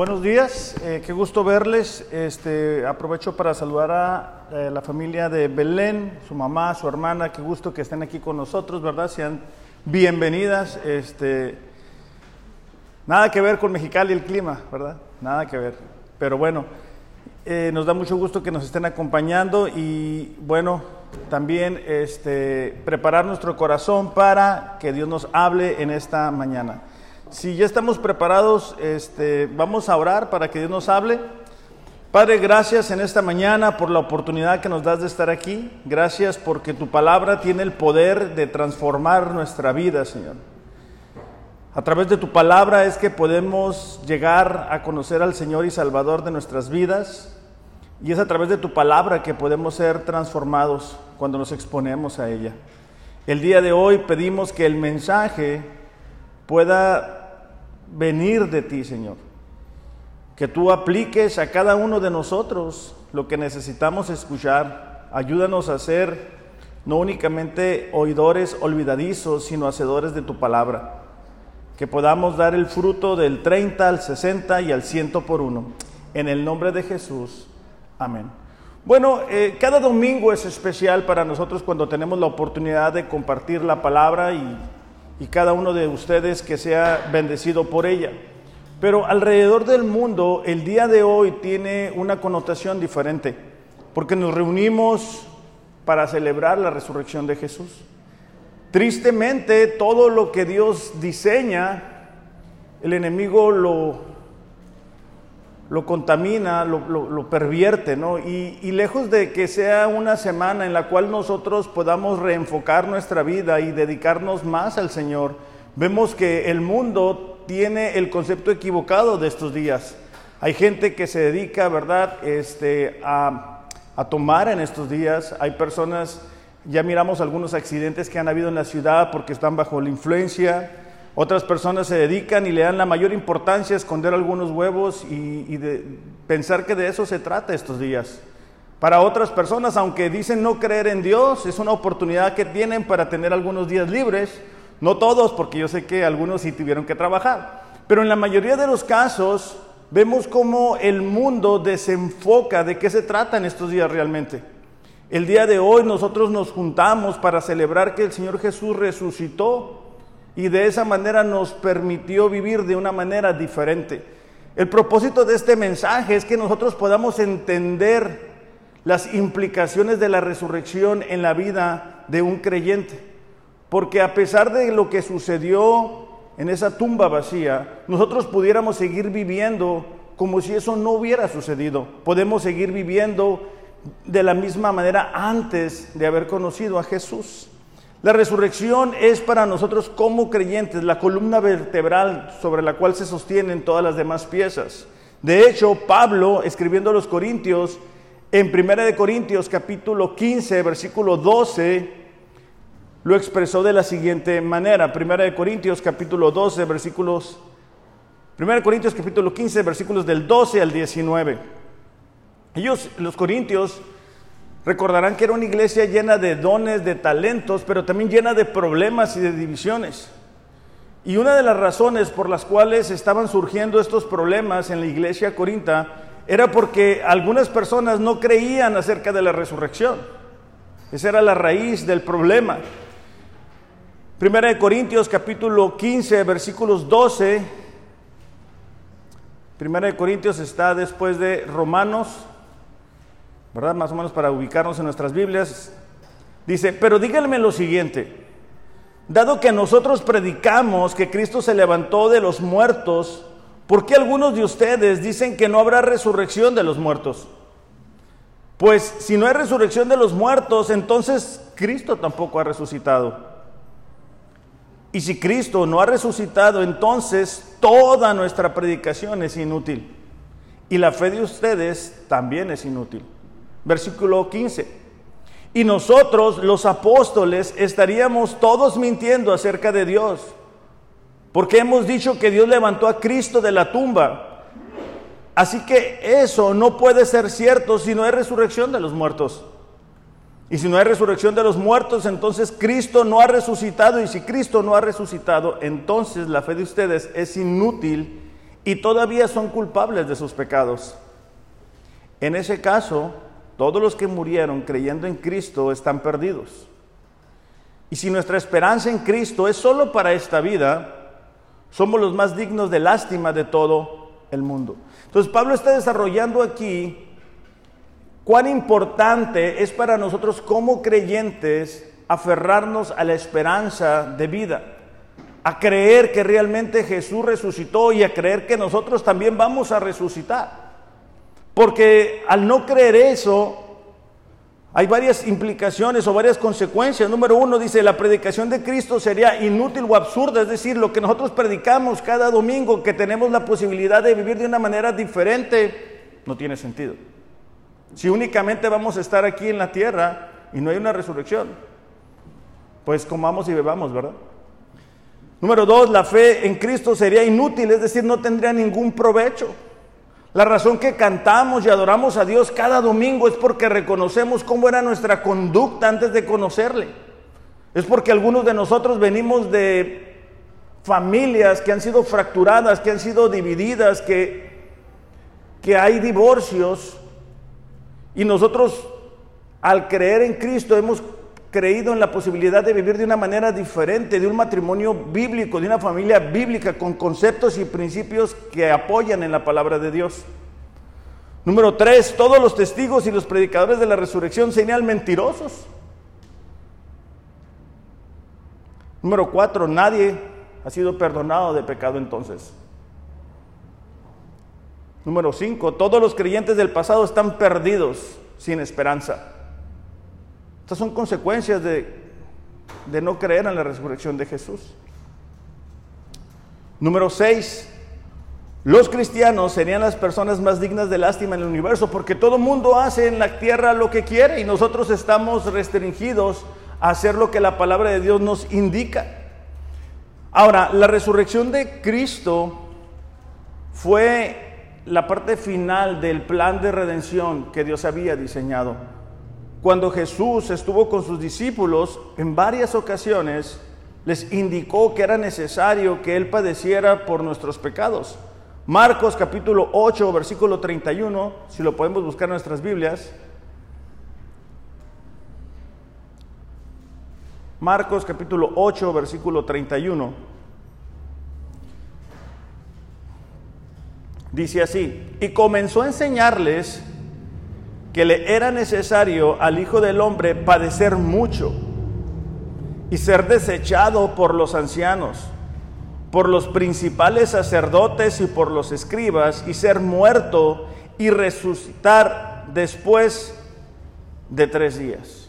Buenos días, eh, qué gusto verles. Este, aprovecho para saludar a eh, la familia de Belén, su mamá, su hermana, qué gusto que estén aquí con nosotros, ¿verdad? Sean bienvenidas. Este, nada que ver con Mexicali el clima, ¿verdad? Nada que ver. Pero bueno, eh, nos da mucho gusto que nos estén acompañando y bueno, también este, preparar nuestro corazón para que Dios nos hable en esta mañana. Si ya estamos preparados, este, vamos a orar para que Dios nos hable. Padre, gracias en esta mañana por la oportunidad que nos das de estar aquí. Gracias porque tu palabra tiene el poder de transformar nuestra vida, Señor. A través de tu palabra es que podemos llegar a conocer al Señor y Salvador de nuestras vidas. Y es a través de tu palabra que podemos ser transformados cuando nos exponemos a ella. El día de hoy pedimos que el mensaje pueda venir de ti, Señor. Que tú apliques a cada uno de nosotros lo que necesitamos escuchar. Ayúdanos a ser no únicamente oidores olvidadizos, sino hacedores de tu palabra. Que podamos dar el fruto del 30 al 60 y al 100 por uno. En el nombre de Jesús. Amén. Bueno, eh, cada domingo es especial para nosotros cuando tenemos la oportunidad de compartir la palabra y y cada uno de ustedes que sea bendecido por ella. Pero alrededor del mundo el día de hoy tiene una connotación diferente, porque nos reunimos para celebrar la resurrección de Jesús. Tristemente, todo lo que Dios diseña, el enemigo lo lo contamina, lo, pervierte, ¿no? Y, y, lejos de que sea una semana en la cual nosotros podamos reenfocar nuestra vida y dedicarnos más al Señor, vemos que el mundo tiene el concepto equivocado de estos días. Hay gente que se dedica, ¿verdad?, este, a, a tomar en estos días. Hay personas, ya miramos algunos accidentes que han habido en la ciudad porque están bajo la influencia. Otras personas se dedican y le dan la mayor importancia a esconder algunos huevos y, pensar que de eso se trata estos días. Para otras personas, aunque dicen no creer en Dios, es una oportunidad que tienen para tener algunos días libres. No todos, porque yo sé que algunos sí tuvieron que trabajar. Pero en la mayoría de los casos vemos cómo el mundo desenfoca de qué se trata en estos días realmente. El día de hoy nosotros nos juntamos para celebrar que el Señor Jesús resucitó y de esa manera nos permitió vivir de una manera diferente. El propósito de este mensaje es que nosotros podamos entender las implicaciones de la resurrección en la vida de un creyente. Porque a pesar de lo que sucedió en esa tumba vacía, nosotros pudiéramos seguir viviendo como si eso no hubiera sucedido. Podemos seguir viviendo de la misma manera antes de haber conocido a Jesús. La resurrección es para nosotros como creyentes la columna vertebral sobre la cual se sostienen todas las demás piezas. De hecho, Pablo, escribiendo a los Corintios, en 1 de Corintios capítulo 15, versículo 12, lo expresó de la siguiente manera. 1 de Corintios capítulo 12, versículos 1 de Corintios capítulo 15, versículos del 12 al 19. Ellos, los corintios, Recordarán que era una iglesia llena de dones, de talentos, pero también llena de problemas y de divisiones. Y una de las razones por las cuales estaban surgiendo estos problemas en la iglesia corinta era porque algunas personas no creían acerca de la resurrección. Esa era la raíz del problema. Primera de Corintios capítulo 15 versículos 12. Primera de Corintios está después de Romanos ¿verdad? Más o menos para ubicarnos en nuestras Biblias. Dice, pero díganme lo siguiente, dado que nosotros predicamos que Cristo se levantó de los muertos, ¿por qué algunos de ustedes dicen que no habrá resurrección de los muertos? Pues si no hay resurrección de los muertos, entonces Cristo tampoco ha resucitado. Y si Cristo no ha resucitado, entonces toda nuestra predicación es inútil. Y la fe de ustedes también es inútil versículo 15. Y nosotros, los apóstoles, estaríamos todos mintiendo acerca de Dios, porque hemos dicho que Dios levantó a Cristo de la tumba. Así que eso no puede ser cierto si no hay resurrección de los muertos. Y si no hay resurrección de los muertos, entonces Cristo no ha resucitado. Y si Cristo no ha resucitado, entonces la fe de ustedes es inútil y todavía son culpables de sus pecados. En ese caso, todos los que murieron creyendo en Cristo están perdidos. Y si nuestra esperanza en Cristo es solo para esta vida, somos los más dignos de lástima de todo el mundo. Entonces Pablo está desarrollando aquí cuán importante es para nosotros como creyentes aferrarnos a la esperanza de vida, a creer que realmente Jesús resucitó y a creer que nosotros también vamos a resucitar. Porque al no creer eso, hay varias implicaciones o varias consecuencias. Número uno dice, la predicación de Cristo sería inútil o absurda, es decir, lo que nosotros predicamos cada domingo, que tenemos la posibilidad de vivir de una manera diferente, no tiene sentido. Si únicamente vamos a estar aquí en la tierra y no hay una resurrección, pues comamos y bebamos, ¿verdad? Número dos, la fe en Cristo sería inútil, es decir, no tendría ningún provecho. La razón que cantamos y adoramos a Dios cada domingo es porque reconocemos cómo era nuestra conducta antes de conocerle. Es porque algunos de nosotros venimos de familias que han sido fracturadas, que han sido divididas, que, que hay divorcios. Y nosotros al creer en Cristo hemos creído en la posibilidad de vivir de una manera diferente, de un matrimonio bíblico, de una familia bíblica, con conceptos y principios que apoyan en la palabra de Dios. Número tres, todos los testigos y los predicadores de la resurrección serían mentirosos. Número cuatro, nadie ha sido perdonado de pecado entonces. Número cinco, todos los creyentes del pasado están perdidos sin esperanza. Estas son consecuencias de, no creer en la resurrección de Jesús. Número 6. Los cristianos serían las personas más dignas de lástima en el universo porque todo mundo hace en la tierra lo que quiere y nosotros estamos restringidos a hacer lo que la palabra de Dios nos indica. Ahora, la resurrección de Cristo fue la parte final del plan de redención que Dios había diseñado. Cuando Jesús estuvo con sus discípulos, en varias ocasiones les indicó que era necesario que Él padeciera por nuestros pecados. Marcos capítulo 8, versículo 31, si lo podemos buscar en nuestras Biblias. Marcos capítulo 8, versículo 31. Dice así, y comenzó a enseñarles que le era necesario al Hijo del Hombre padecer mucho y ser desechado por los ancianos, por los principales sacerdotes y por los escribas, y ser muerto y resucitar después de tres días.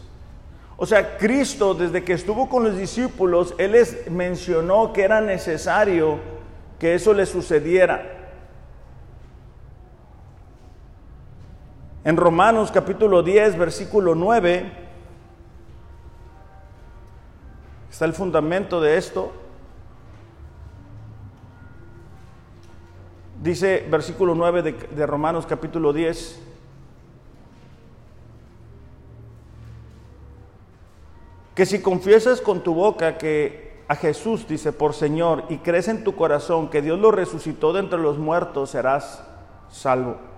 O sea, Cristo desde que estuvo con los discípulos, Él les mencionó que era necesario que eso le sucediera. En Romanos capítulo 10, versículo 9, está el fundamento de esto. Dice versículo 9 de, de, Romanos capítulo 10. Que si confiesas con tu boca que a Jesús, dice, por Señor, y crees en tu corazón que Dios lo resucitó de entre los muertos, serás salvo.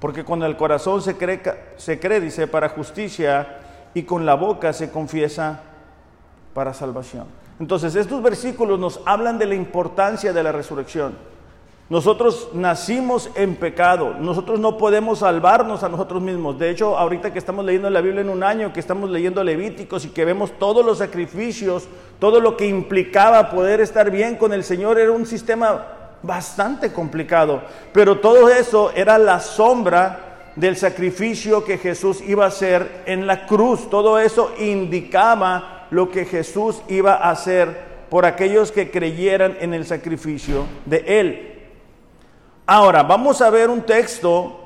Porque con el corazón se cree, se cree, dice, para justicia y con la boca se confiesa para salvación. Entonces, estos versículos nos hablan de la importancia de la resurrección. Nosotros nacimos en pecado, nosotros no podemos salvarnos a nosotros mismos. De hecho, ahorita que estamos leyendo la Biblia en un año, que estamos leyendo Levíticos y que vemos todos los sacrificios, todo lo que implicaba poder estar bien con el Señor, era un sistema bastante complicado, pero todo eso era la sombra del sacrificio que Jesús iba a hacer en la cruz. Todo eso indicaba lo que Jesús iba a hacer por aquellos que creyeran en el sacrificio de Él. Ahora, vamos a ver un texto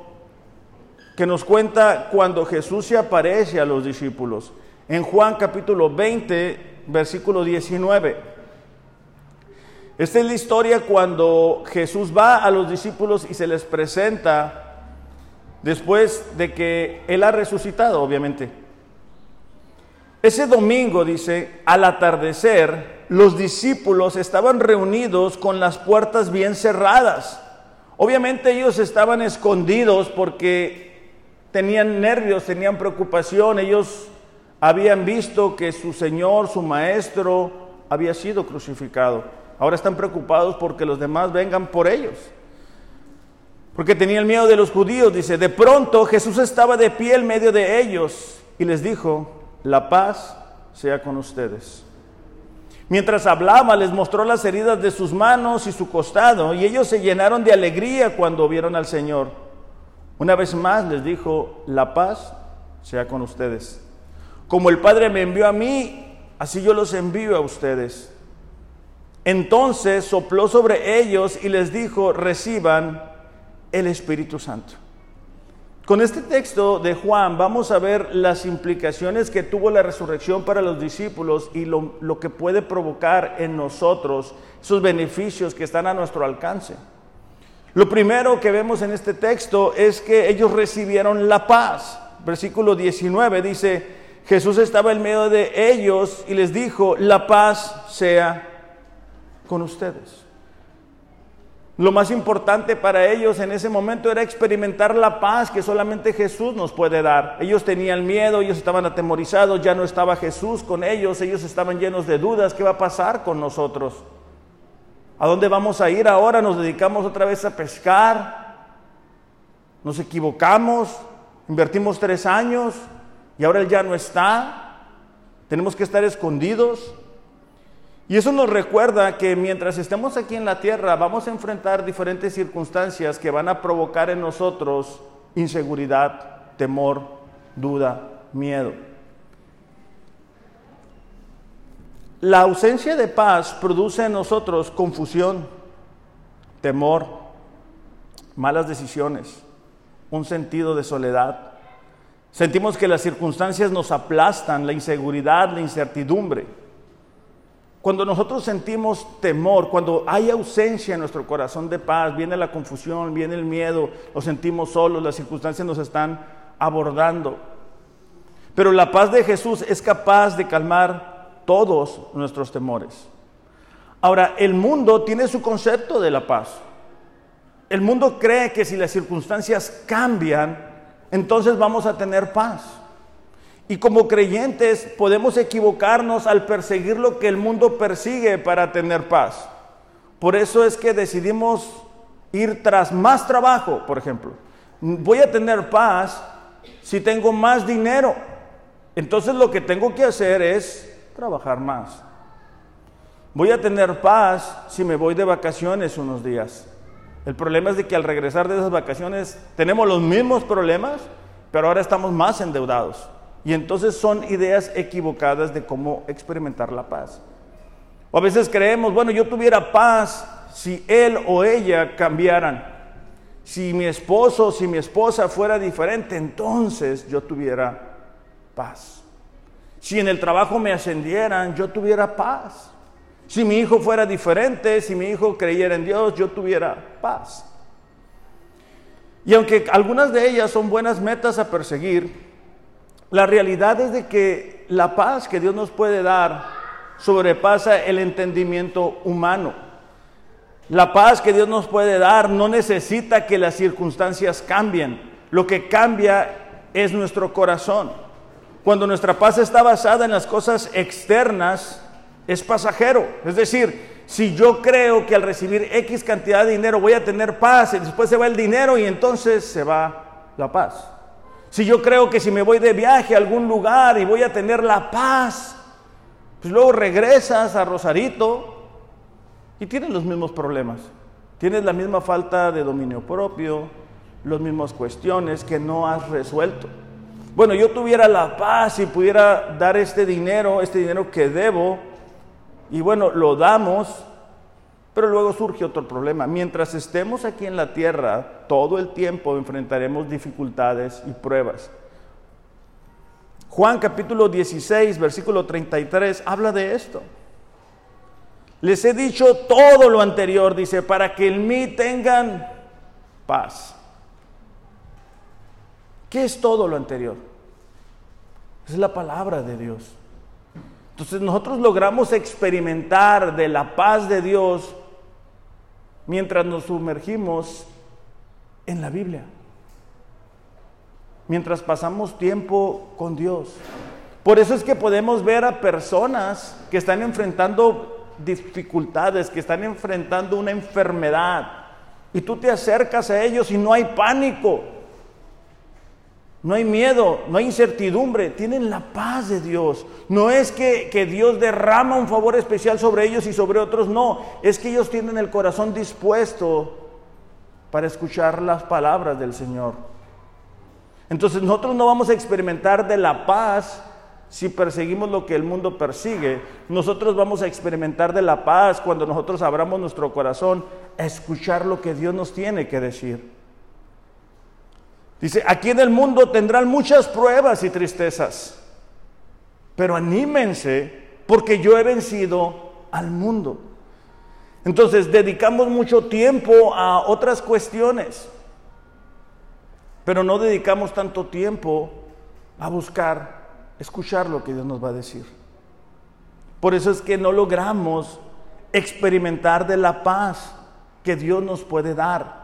que nos cuenta cuando Jesús se aparece a los discípulos. En Juan capítulo 20, versículo 19. Esta es la historia cuando Jesús va a los discípulos y se les presenta después de que Él ha resucitado, obviamente. Ese domingo, dice, al atardecer, los discípulos estaban reunidos con las puertas bien cerradas. Obviamente ellos estaban escondidos porque tenían nervios, tenían preocupación, ellos habían visto que su Señor, su Maestro, había sido crucificado. Ahora están preocupados porque los demás vengan por ellos. Porque tenían miedo de los judíos. Dice, de pronto Jesús estaba de pie en medio de ellos y les dijo, la paz sea con ustedes. Mientras hablaba, les mostró las heridas de sus manos y su costado, y ellos se llenaron de alegría cuando vieron al Señor. Una vez más les dijo, la paz sea con ustedes. Como el Padre me envió a mí, así yo los envío a ustedes. Entonces sopló sobre ellos y les dijo, reciban el Espíritu Santo. Con este texto de Juan vamos a ver las implicaciones que tuvo la resurrección para los discípulos y lo, que puede provocar en nosotros esos beneficios que están a nuestro alcance. Lo primero que vemos en este texto es que ellos recibieron la paz. Versículo 19 dice, Jesús estaba en medio de ellos y les dijo, la paz sea con ustedes. Lo más importante para ellos en ese momento era experimentar la paz que solamente Jesús nos puede dar. Ellos tenían miedo, ellos estaban atemorizados, ya no estaba Jesús con ellos, ellos estaban llenos de dudas, ¿qué va a pasar con nosotros? ¿A dónde vamos a ir ahora? ¿Nos dedicamos otra vez a pescar? ¿Nos equivocamos? ¿Invertimos tres años y ahora Él ya no está? ¿Tenemos que estar escondidos? Y eso nos recuerda que mientras estemos aquí en la tierra vamos a enfrentar diferentes circunstancias que van a provocar en nosotros inseguridad, temor, duda, miedo. La ausencia de paz produce en nosotros confusión, temor, malas decisiones, un sentido de soledad. Sentimos que las circunstancias nos aplastan, la inseguridad, la incertidumbre. Cuando nosotros sentimos temor, cuando hay ausencia en nuestro corazón de paz, viene la confusión, viene el miedo, nos sentimos solos, las circunstancias nos están abordando. Pero la paz de Jesús es capaz de calmar todos nuestros temores. Ahora, el mundo tiene su concepto de la paz. El mundo cree que si las circunstancias cambian, entonces vamos a tener paz. Y como creyentes podemos equivocarnos al perseguir lo que el mundo persigue para tener paz. Por eso es que decidimos ir tras más trabajo, por ejemplo. Voy a tener paz si tengo más dinero. Entonces lo que tengo que hacer es trabajar más. Voy a tener paz si me voy de vacaciones unos días. El problema es de que al regresar de esas vacaciones tenemos los mismos problemas, pero ahora estamos más endeudados. Y entonces son ideas equivocadas de cómo experimentar la paz. O a veces creemos, bueno, yo tuviera paz si él o ella cambiaran. Si mi esposo o si mi esposa fuera diferente, entonces yo tuviera paz. Si en el trabajo me ascendieran, yo tuviera paz. Si mi hijo fuera diferente, si mi hijo creyera en Dios, yo tuviera paz. Y aunque algunas de ellas son buenas metas a perseguir, la realidad es de que la paz que Dios nos puede dar sobrepasa el entendimiento humano. La paz que Dios nos puede dar no necesita que las circunstancias cambien. Lo que cambia es nuestro corazón. Cuando nuestra paz está basada en las cosas externas, es pasajero. Es decir, si yo creo que al recibir X cantidad de dinero voy a tener paz y después se va el dinero y entonces se va la paz. Si yo creo que si me voy de viaje a algún lugar y voy a tener la paz, pues luego regresas a Rosarito y tienes los mismos problemas. Tienes la misma falta de dominio propio, las mismas cuestiones que no has resuelto. Bueno, yo tuviera la paz y pudiera dar este dinero, este dinero que debo, y bueno, lo damos, pero luego surge otro problema. Mientras estemos aquí en la tierra, todo el tiempo enfrentaremos dificultades y pruebas. Juan capítulo 16, versículo 33, habla de esto. Les he dicho todo lo anterior, dice, para que en mí tengan paz. ¿Qué es todo lo anterior? Es la palabra de Dios. Entonces nosotros logramos experimentar de la paz de Dios mientras nos sumergimos en la Biblia. Mientras pasamos tiempo con Dios. Por eso es que podemos ver a personas que están enfrentando dificultades, que están enfrentando una enfermedad. Y tú te acercas a ellos y no hay pánico. No hay miedo, no hay incertidumbre, tienen la paz de Dios. No es que, que, Dios derrama un favor especial sobre ellos y sobre otros, no, es que ellos tienen el corazón dispuesto para escuchar las palabras del Señor. Entonces nosotros no vamos a experimentar de la paz si perseguimos lo que el mundo persigue. Nosotros vamos a experimentar de la paz cuando nosotros abramos nuestro corazón a escuchar lo que Dios nos tiene que decir. Dice, aquí en el mundo tendrán muchas pruebas y tristezas, pero anímense porque yo he vencido al mundo. Entonces dedicamos mucho tiempo a otras cuestiones, pero no dedicamos tanto tiempo a buscar, escuchar lo que Dios nos va a decir. Por eso es que no logramos experimentar de la paz que Dios nos puede dar.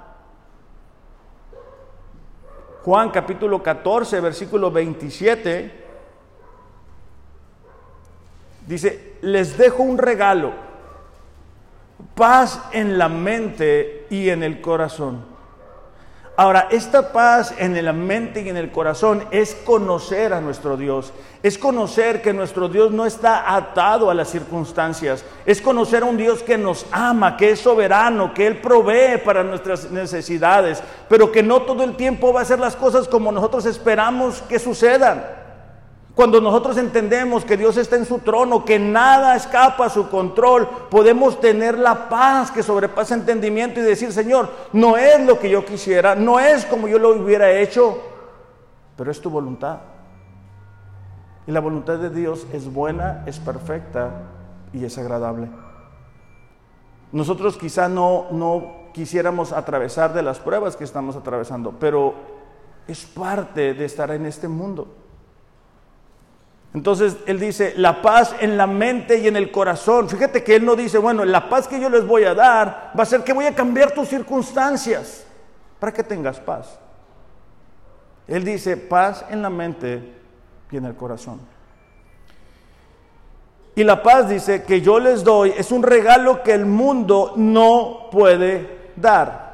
Juan capítulo 14, versículo 27, dice, les dejo un regalo, paz en la mente y en el corazón. Ahora, esta paz en la mente y en el corazón es conocer a nuestro Dios, es conocer que nuestro Dios no está atado a las circunstancias, es conocer a un Dios que nos ama, que es soberano, que Él provee para nuestras necesidades, pero que no todo el tiempo va a hacer las cosas como nosotros esperamos que sucedan. Cuando nosotros entendemos que Dios está en su trono, que nada escapa a su control, podemos tener la paz que sobrepasa entendimiento y decir, Señor, no es lo que yo quisiera, no es como yo lo hubiera hecho, pero es tu voluntad. Y la voluntad de Dios es buena, es perfecta y es agradable. Nosotros quizá no, no quisiéramos atravesar de las pruebas que estamos atravesando, pero es parte de estar en este mundo. Entonces él dice, la paz en la mente y en el corazón. Fíjate que él no dice, bueno, la paz que yo les voy a dar va a ser que voy a cambiar tus circunstancias para que tengas paz. Él dice, paz en la mente y en el corazón. Y la paz dice que yo les doy es un regalo que el mundo no puede dar.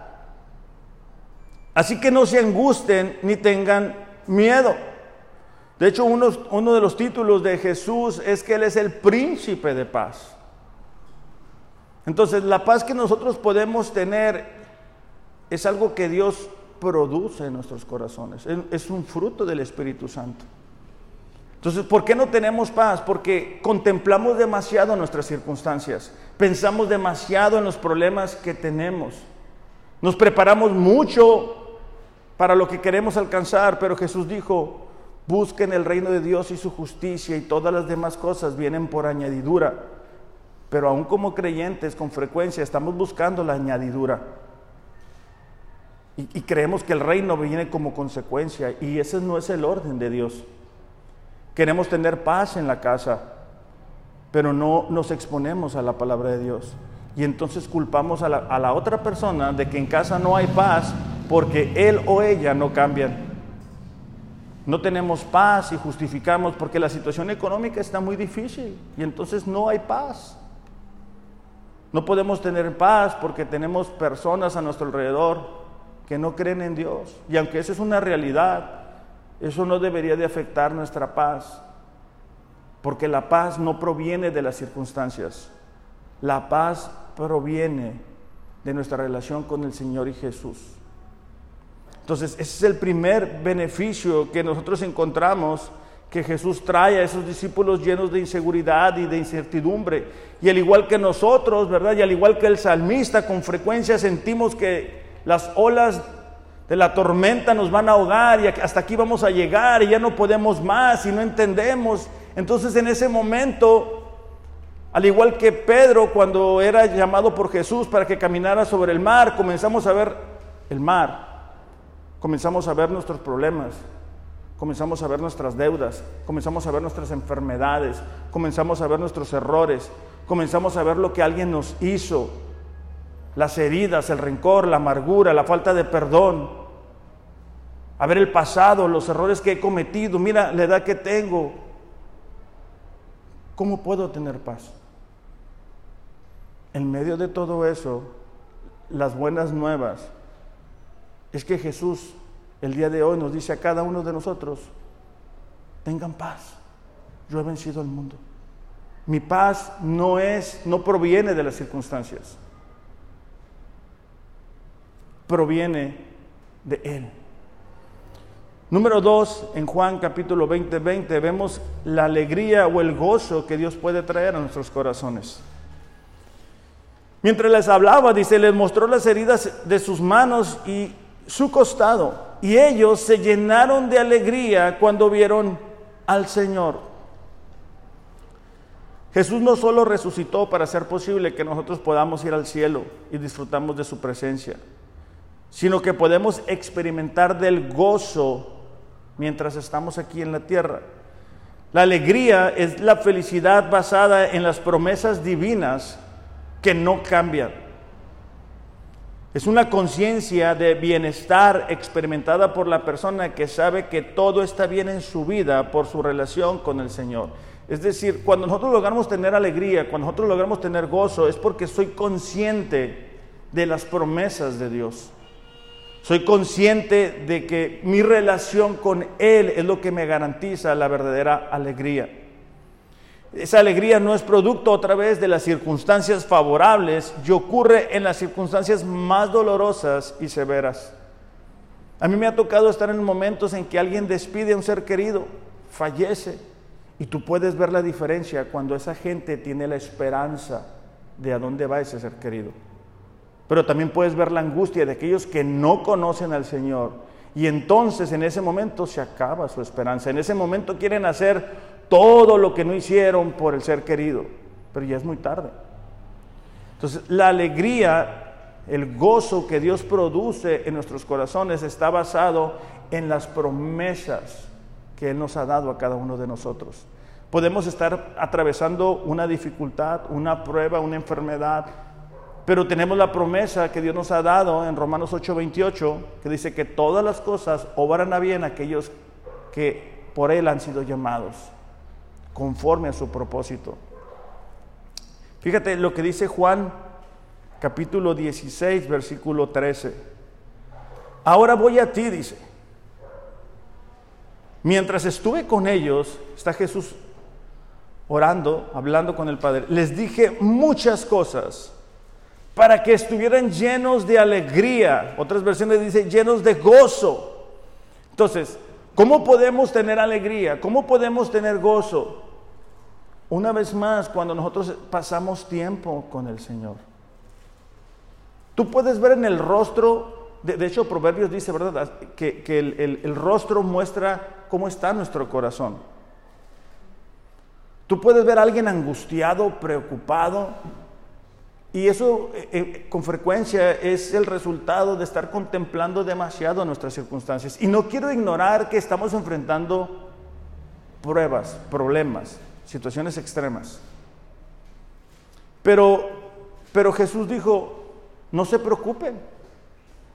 Así que no se angusten ni tengan miedo. De hecho, uno, de los títulos de Jesús es que Él es el príncipe de paz. Entonces, la paz que nosotros podemos tener es algo que Dios produce en nuestros corazones. Es un fruto del Espíritu Santo. Entonces, ¿por qué no tenemos paz? Porque contemplamos demasiado nuestras circunstancias, pensamos demasiado en los problemas que tenemos, nos preparamos mucho para lo que queremos alcanzar, pero Jesús dijo, Busquen el reino de Dios y su justicia y todas las demás cosas vienen por añadidura. Pero aún como creyentes con frecuencia estamos buscando la añadidura. Y, creemos que el reino viene como consecuencia y ese no es el orden de Dios. Queremos tener paz en la casa, pero no nos exponemos a la palabra de Dios. Y entonces culpamos a la, a la otra persona de que en casa no hay paz porque él o ella no cambian. No tenemos paz y justificamos porque la situación económica está muy difícil y entonces no hay paz. No podemos tener paz porque tenemos personas a nuestro alrededor que no creen en Dios. Y aunque eso es una realidad, eso no debería de afectar nuestra paz. Porque la paz no proviene de las circunstancias. La paz proviene de nuestra relación con el Señor y Jesús. Entonces, ese es el primer beneficio que nosotros encontramos que Jesús trae a esos discípulos llenos de inseguridad y de incertidumbre. Y al igual que nosotros, ¿verdad? Y al igual que el salmista, con frecuencia sentimos que las olas de la tormenta nos van a ahogar y hasta aquí vamos a llegar y ya no podemos más y no entendemos. Entonces en ese momento, al igual que Pedro cuando era llamado por Jesús para que caminara sobre el mar, comenzamos a ver el mar comenzamos a ver nuestros problemas, comenzamos a ver nuestras deudas, comenzamos a ver nuestras enfermedades, comenzamos a ver nuestros errores, comenzamos a ver lo que alguien nos hizo. las heridas, el rencor, la amargura, la falta de perdón, a ver el pasado, los errores que he cometido, mira la edad que tengo, ¿cómo puedo tener paz? En medio de todo eso, las buenas nuevas es que Jesús el día de hoy nos dice a cada uno de nosotros, tengan paz, yo he vencido al mundo. Mi paz no es, no proviene de las circunstancias, proviene de Él. Número dos, en Juan capítulo 20, 20, vemos la alegría o el gozo que Dios puede traer a nuestros corazones. Mientras les hablaba, dice, les mostró las heridas de sus manos y su costado, y ellos se llenaron de alegría cuando vieron al Señor. Jesús no solo resucitó para hacer posible que nosotros podamos ir al cielo y disfrutamos de su presencia, sino que podemos experimentar del gozo mientras estamos aquí en la tierra. La alegría es la felicidad basada en las promesas divinas que no cambian. Es una conciencia de bienestar experimentada por la persona que sabe que todo está bien en su vida por su relación con el Señor. Es decir, cuando nosotros logramos tener alegría, cuando nosotros logramos tener gozo, es porque soy consciente de las promesas de Dios. Soy consciente de que mi relación con Él es lo que me garantiza la verdadera alegría. Esa alegría no es producto otra vez de las circunstancias favorables y ocurre en las circunstancias más dolorosas y severas. A mí me ha tocado estar en momentos en que alguien despide a un ser querido, fallece, y tú puedes ver la diferencia cuando esa gente tiene la esperanza de a dónde va ese ser querido. Pero también puedes ver la angustia de aquellos que no conocen al Señor. Y entonces en ese momento se acaba su esperanza. En ese momento quieren hacer todo lo que no hicieron por el ser querido. Pero ya es muy tarde. Entonces la alegría, el gozo que Dios produce en nuestros corazones está basado en las promesas que Él nos ha dado a cada uno de nosotros. Podemos estar atravesando una dificultad, una prueba, una enfermedad, pero tenemos la promesa que Dios nos ha dado en Romanos 8:28, que dice que todas las cosas obran a bien aquellos que por Él han sido llamados, conforme a su propósito. Fíjate lo que dice Juan capítulo 16, versículo 13. Ahora voy a ti, dice. Mientras estuve con ellos, está Jesús orando, hablando con el Padre, les dije muchas cosas para que estuvieran llenos de alegría. Otras versiones dicen llenos de gozo. Entonces, ¿cómo podemos tener alegría? ¿Cómo podemos tener gozo? Una vez más, cuando nosotros pasamos tiempo con el Señor. Tú puedes ver en el rostro, de, hecho Proverbios dice, ¿verdad? Que, el, rostro muestra cómo está nuestro corazón. Tú puedes ver a alguien angustiado, preocupado, y eso eh, eh, con frecuencia es el resultado de estar contemplando demasiado nuestras circunstancias. Y no quiero ignorar que estamos enfrentando pruebas, problemas, situaciones extremas. Pero, pero Jesús dijo, no se preocupen.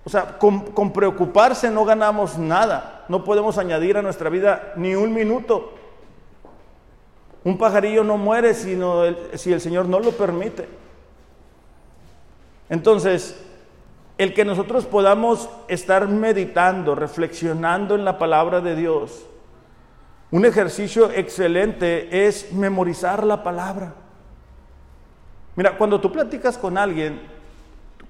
O sea, con, preocuparse no ganamos nada. No podemos añadir a nuestra vida ni un minuto. Un pajarillo no muere sino si el Señor no lo permite. Entonces, el que nosotros podamos estar meditando, reflexionando en la palabra de Dios, un ejercicio excelente es memorizar la palabra. Mira, cuando tú platicas con alguien,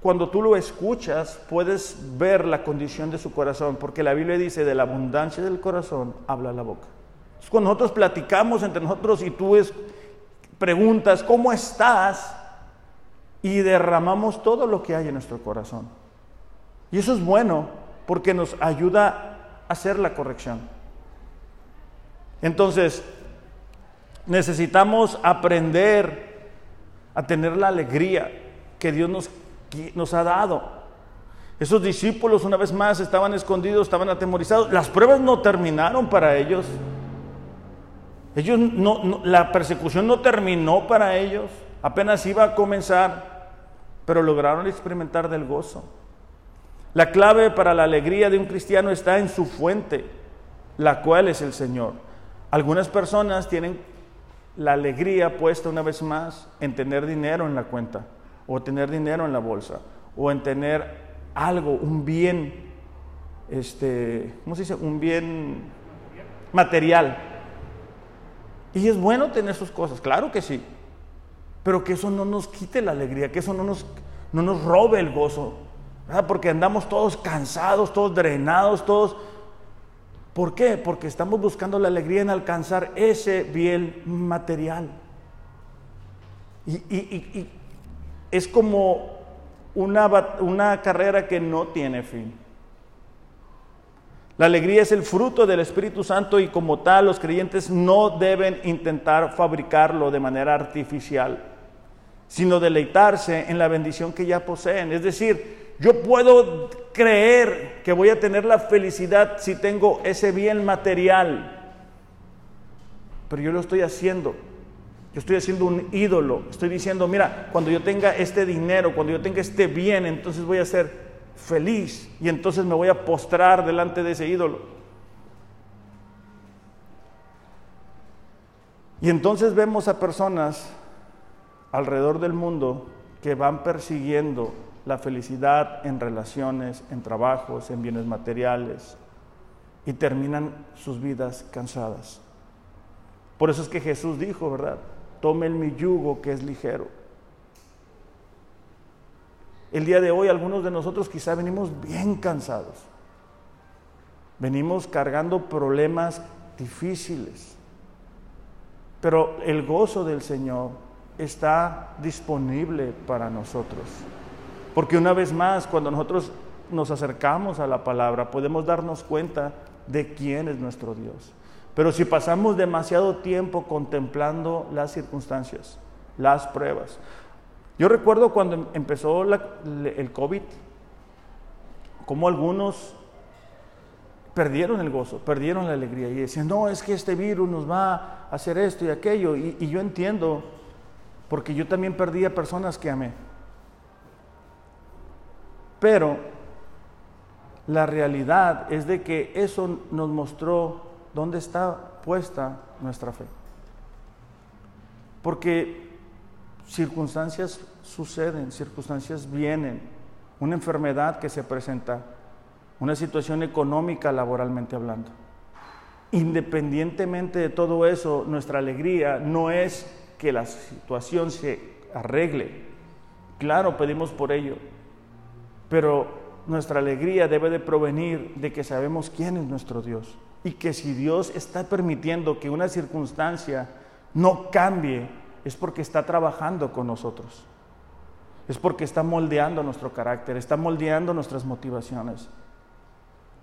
cuando tú lo escuchas, puedes ver la condición de su corazón, porque la Biblia dice, de la abundancia del corazón habla la boca. cuando nosotros platicamos entre nosotros y tú es, preguntas, ¿cómo estás? y derramamos todo lo que hay en nuestro corazón. Y eso es bueno porque nos ayuda a hacer la corrección. Entonces, necesitamos aprender a tener la alegría que Dios nos, nos ha dado. Esos discípulos una vez más estaban escondidos, estaban atemorizados. Las pruebas no terminaron para ellos. Ellos no, la persecución no terminó para ellos. Apenas iba a comenzar. pero lograron experimentar del gozo. La clave para la alegría de un cristiano está en su fuente, la cual es el Señor. Algunas personas tienen la alegría puesta una vez más en tener dinero en la cuenta, o tener dinero en la bolsa, o en tener algo, un bien, este, ¿cómo se dice? Un bien material. Y es bueno tener sus cosas, claro que sí, pero que eso no nos quite la alegría, que eso no nos, no nos robe el gozo, porque andamos todos cansados, todos drenados, todos ¿Por qué? Porque estamos buscando la alegría en alcanzar ese bien material. Y, es como una, una carrera que no tiene fin. La alegría es el fruto del Espíritu Santo y como tal los creyentes no deben intentar fabricarlo de manera artificial, sino deleitarse en la bendición que ya poseen. Es decir, yo puedo creer que voy a tener la felicidad si tengo ese bien material, pero yo lo estoy haciendo. Yo estoy haciendo un ídolo. Estoy diciendo, mira, cuando yo tenga este dinero, cuando yo tenga este bien, entonces voy a ser feliz y entonces me voy a postrar delante de ese ídolo. Y entonces vemos a personas alrededor del mundo que van persiguiendo la felicidad en relaciones, en trabajos, en bienes materiales, y terminan sus vidas cansadas. Por eso es que Jesús dijo, ¿verdad? Tomen mi yugo que es ligero. El día de hoy algunos de nosotros quizá venimos bien cansados. Venimos cargando problemas difíciles. Pero el gozo del Señor está disponible para nosotros. Porque una vez más, cuando nosotros nos acercamos a la palabra, podemos darnos cuenta de quién es nuestro Dios. Pero si pasamos demasiado tiempo contemplando las circunstancias, las pruebas. Yo recuerdo cuando empezó el COVID, como algunos perdieron el gozo, perdieron la alegría y decían, no, es que este virus nos va a hacer esto y aquello. Y, y yo entiendo, porque yo también perdí a personas que amé. Pero la realidad es de que eso nos mostró dónde está puesta nuestra fe. Porque circunstancias suceden, circunstancias vienen, una enfermedad que se presenta, una situación económica laboralmente hablando. Independientemente de todo eso, nuestra alegría no es que la situación se arregle. Claro, pedimos por ello, pero nuestra alegría debe de provenir de que sabemos quién es nuestro Dios y que si Dios está permitiendo que una circunstancia no cambie, es porque está trabajando con nosotros. Es porque está moldeando nuestro carácter, está moldeando nuestras motivaciones.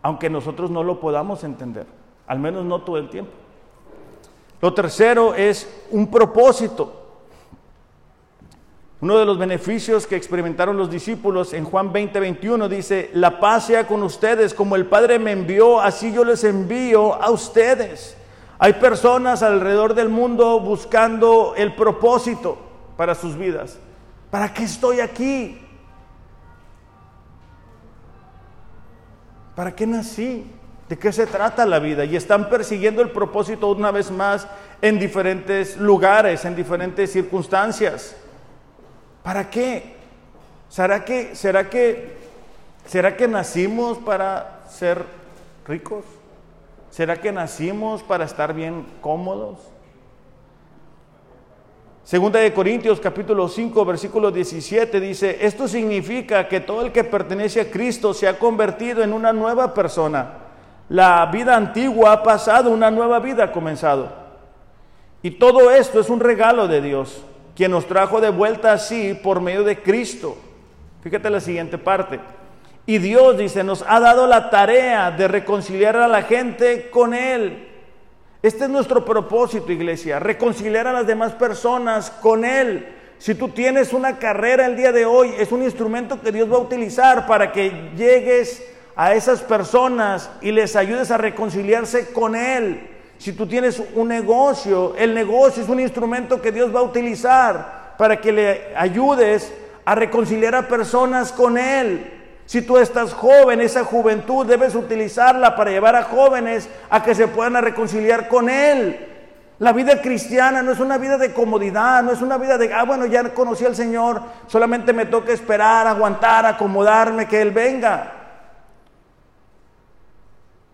Aunque nosotros no lo podamos entender, al menos no todo el tiempo. Lo tercero es un propósito. Uno de los beneficios que experimentaron los discípulos en Juan 20, 21 dice, la paz sea con ustedes, como el Padre me envió, así yo les envío a ustedes. Hay personas alrededor del mundo buscando el propósito para sus vidas. ¿Para qué estoy aquí? ¿Para qué nací? ¿De qué se trata la vida? Y están persiguiendo el propósito una vez más en diferentes lugares, en diferentes circunstancias. ¿Para qué? ¿Será que, será que, será que nacimos para ser ricos? ¿Será que nacimos para estar bien cómodos? Segunda de Corintios capítulo 5 versículo 17 dice, esto significa que todo el que pertenece a Cristo se ha convertido en una nueva persona. La vida antigua ha pasado, una nueva vida ha comenzado. Y todo esto es un regalo de Dios quien nos trajo de vuelta así por medio de Cristo. Fíjate la siguiente parte. Y Dios dice, nos ha dado la tarea de reconciliar a la gente con Él. Este es nuestro propósito, iglesia, reconciliar a las demás personas con Él. Si tú tienes una carrera el día de hoy, es un instrumento que Dios va a utilizar para que llegues a esas personas y les ayudes a reconciliarse con Él. Si tú tienes un negocio, el negocio es un instrumento que Dios va a utilizar para que le ayudes a reconciliar a personas con Él. Si tú estás joven, esa juventud debes utilizarla para llevar a jóvenes a que se puedan reconciliar con Él. La vida cristiana no es una vida de comodidad, no es una vida de, ah, bueno, ya conocí al Señor, solamente me toca esperar, aguantar, acomodarme, que Él venga.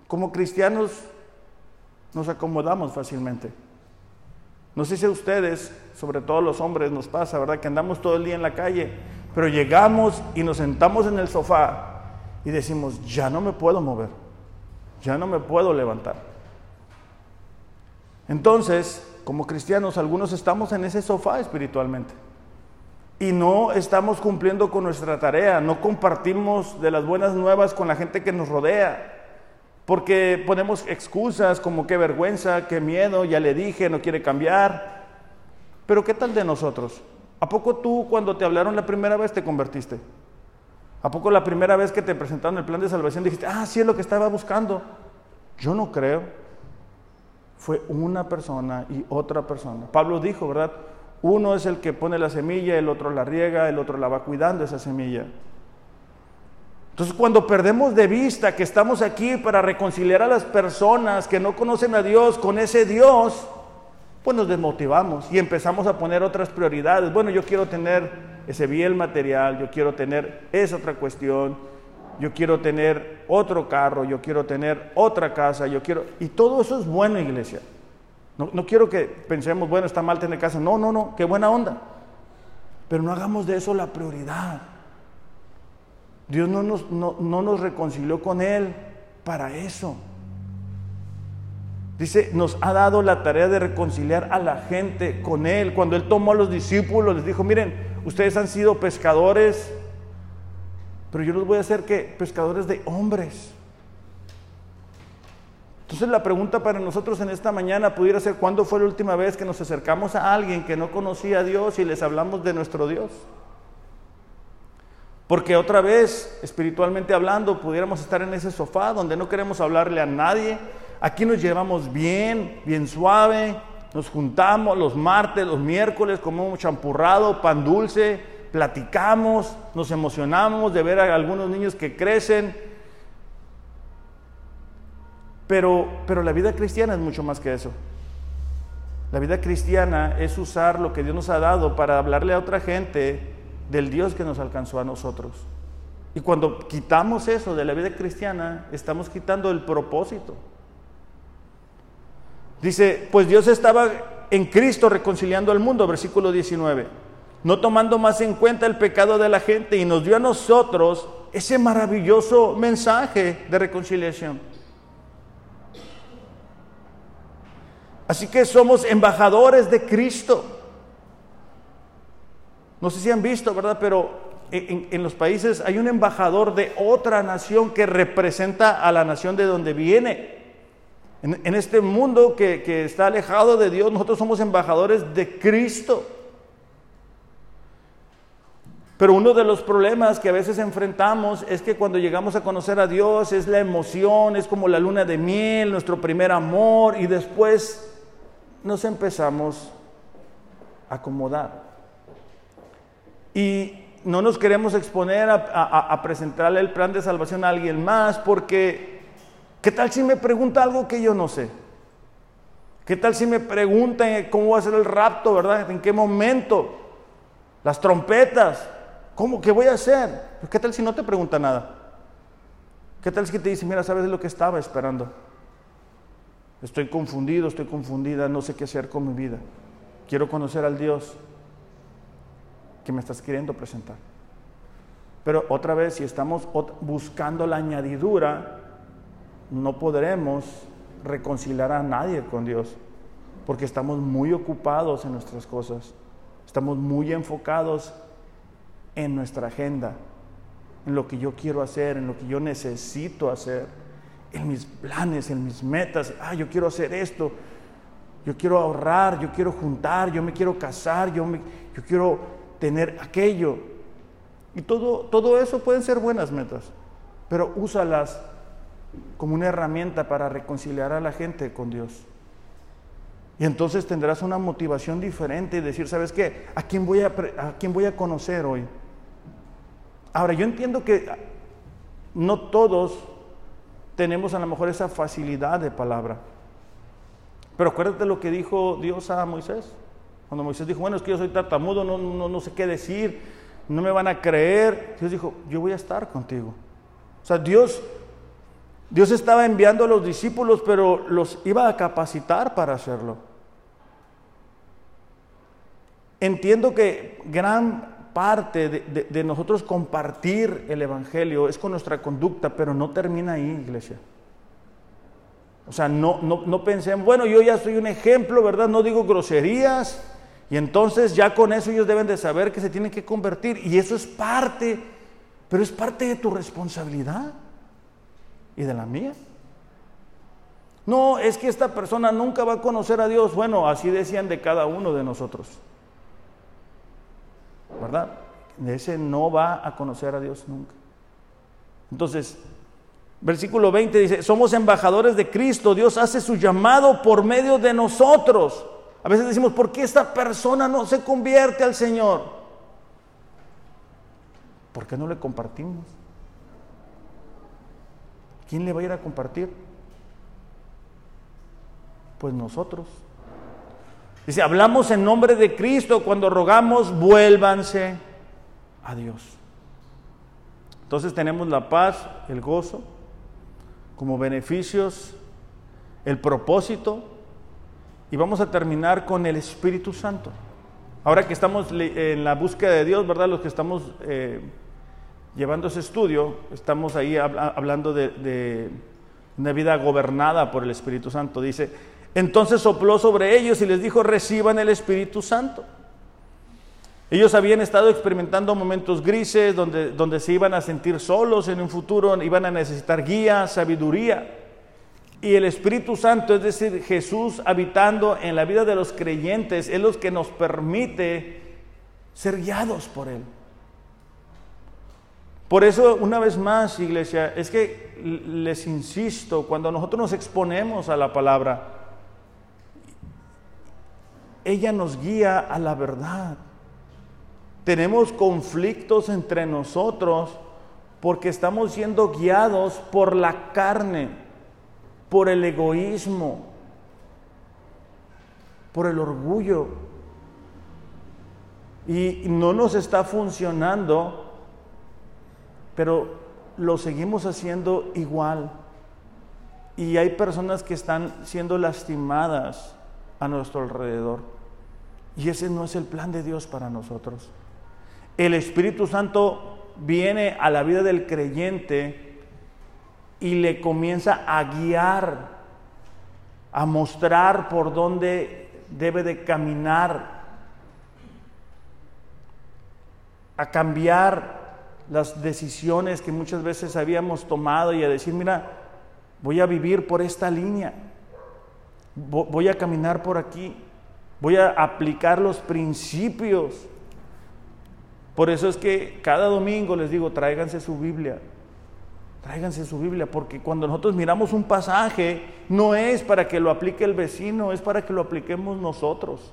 Como cristianos nos acomodamos fácilmente. No sé si a ustedes, sobre todo los hombres, nos pasa, ¿verdad? Que andamos todo el día en la calle, pero llegamos y nos sentamos en el sofá y decimos, ya no me puedo mover, ya no me puedo levantar. Entonces, como cristianos, algunos estamos en ese sofá espiritualmente y no estamos cumpliendo con nuestra tarea, no compartimos de las buenas nuevas con la gente que nos rodea, porque ponemos excusas como qué vergüenza, qué miedo, ya le dije, no quiere cambiar. Pero ¿qué tal de nosotros? ¿A poco tú cuando te hablaron la primera vez te convertiste? ¿A poco la primera vez que te presentaron el plan de salvación dijiste, ah, sí es lo que estaba buscando? Yo no creo fue una persona y otra persona. Pablo dijo, ¿verdad? Uno es el que pone la semilla, el otro la riega, el otro la va cuidando esa semilla. Entonces cuando perdemos de vista que estamos aquí para reconciliar a las personas que no conocen a Dios con ese Dios, pues nos desmotivamos y empezamos a poner otras prioridades. Bueno, yo quiero tener ese bien material, yo quiero tener esa otra cuestión, yo quiero tener otro carro, yo quiero tener otra casa, yo quiero... Y todo eso es bueno, iglesia. No, quiero que pensemos, bueno, está mal tener casa. No, no, no, qué buena onda. Pero no hagamos de eso la prioridad. Dios no nos, no, no nos reconcilió con Él para eso. Dice, nos ha dado la tarea de reconciliar a la gente con Él. Cuando Él tomó a los discípulos, les dijo, miren, ustedes han sido pescadores pero yo los voy a hacer que pescadores de hombres. Entonces la pregunta para nosotros en esta mañana pudiera ser, ¿cuándo fue la última vez que nos acercamos a alguien que no conocía a Dios y les hablamos de nuestro Dios? Porque otra vez, espiritualmente hablando, pudiéramos estar en ese sofá donde no queremos hablarle a nadie. Aquí nos llevamos bien, bien suave, nos juntamos los martes, los miércoles, comemos champurrado, pan dulce, platicamos, nos emocionamos de ver a algunos niños que crecen. Pero, pero la vida cristiana es mucho más que eso. La vida cristiana es usar lo que Dios nos ha dado para hablarle a otra gente del Dios que nos alcanzó a nosotros. Y cuando quitamos eso de la vida cristiana, estamos quitando el propósito. Dice, pues Dios estaba en Cristo reconciliando al mundo, versículo 19 no tomando más en cuenta el pecado de la gente y nos dio a nosotros ese maravilloso mensaje de reconciliación. Así que somos embajadores de Cristo. No sé si han visto, ¿verdad? Pero en, los países hay un embajador de otra nación que representa a la nación de donde viene. En, este mundo que, está alejado de Dios, nosotros somos embajadores de Cristo. Pero uno de los problemas que a veces enfrentamos es que cuando llegamos a conocer a Dios es la emoción, es como la luna de miel, nuestro primer amor, y después nos empezamos a acomodar. Y no nos queremos exponer a, presentarle el plan de salvación a alguien más, porque ¿qué tal si me pregunta algo que yo no sé? ¿Qué tal si me preguntan cómo va a ser el rapto, verdad? ¿En qué momento? Las trompetas. ¿Cómo? ¿Qué voy a hacer? Pues, ¿Qué tal si no te pregunta nada? ¿Qué tal si te dice, mira, sabes lo que estaba esperando? Estoy confundido, estoy confundida, no sé qué hacer con mi vida. Quiero conocer al Dios que me estás queriendo presentar. Pero otra vez, si estamos buscando la añadidura, no podremos reconciliar a nadie con Dios, porque estamos muy ocupados en nuestras cosas, estamos muy enfocados en nuestra agenda, en lo que yo quiero hacer, en lo que yo necesito hacer, en mis planes, en mis metas. Ah, yo quiero hacer esto, yo quiero ahorrar, yo quiero juntar, yo me quiero casar, yo, me, yo quiero tener aquello. Y todo, todo eso pueden ser buenas metas, pero úsalas como una herramienta para reconciliar a la gente con Dios. Y entonces tendrás una motivación diferente y decir, ¿sabes qué? ¿A quién voy a, a, quién voy a conocer hoy? Ahora, yo entiendo que no todos tenemos a lo mejor esa facilidad de palabra. Pero acuérdate lo que dijo Dios a Moisés. Cuando Moisés dijo, bueno, es que yo soy tartamudo, no, no, no sé qué decir, no me van a creer. Dios dijo, yo voy a estar contigo. O sea, Dios, Dios estaba enviando a los discípulos, pero los iba a capacitar para hacerlo. Entiendo que gran parte de, de, nosotros compartir el Evangelio es con nuestra conducta, pero no termina ahí, iglesia. O sea, no, no, no pensemos, bueno, yo ya soy un ejemplo, ¿verdad? No digo groserías, y entonces ya con eso ellos deben de saber que se tienen que convertir. Y eso es parte, pero es parte de tu responsabilidad y de la mía. No, es que esta persona nunca va a conocer a Dios. Bueno, así decían de cada uno de nosotros. ¿Verdad? Ese no va a conocer a Dios nunca. Entonces, versículo 20 dice, somos embajadores de Cristo. Dios hace su llamado por medio de nosotros. A veces decimos, ¿por qué esta persona no se convierte al Señor? ¿Por qué no le compartimos? ¿Quién le va a ir a compartir? Pues nosotros. Dice, hablamos en nombre de Cristo cuando rogamos, vuélvanse a Dios. Entonces tenemos la paz, el gozo, como beneficios, el propósito y vamos a terminar con el Espíritu Santo. Ahora que estamos en la búsqueda de Dios, ¿verdad? Los que estamos eh, llevando ese estudio, estamos ahí hablando de, una vida gobernada por el Espíritu Santo. Dice, entonces sopló sobre ellos y les dijo, reciban el Espíritu Santo. Ellos habían estado experimentando momentos grises donde, donde se iban a sentir solos en un futuro, iban a necesitar guía, sabiduría y el Espíritu Santo, es decir, Jesús habitando en la vida de los creyentes, es lo que nos permite ser guiados por Él. Por eso, una vez más, iglesia, es que les insisto, cuando nosotros nos exponemos a la palabra, ella nos guía a la verdad. Tenemos conflictos entre nosotros porque estamos siendo guiados por la carne por el egoísmo, por el orgullo. Y no nos está funcionando, pero lo seguimos haciendo igual. Y hay personas que están siendo lastimadas a nuestro alrededor. Y ese no es el plan de Dios para nosotros. El Espíritu Santo viene a la vida del creyente y le comienza a guiar, a mostrar por dónde debe de caminar, a cambiar las decisiones que muchas veces habíamos tomado y a decir, mira, voy a vivir por esta línea, voy a caminar por aquí, voy a aplicar los principios. Por eso es que cada domingo les digo, tráiganse su Biblia, Tráiganse su Biblia, porque cuando nosotros miramos un pasaje, no es para que lo aplique el vecino, es para que lo apliquemos nosotros.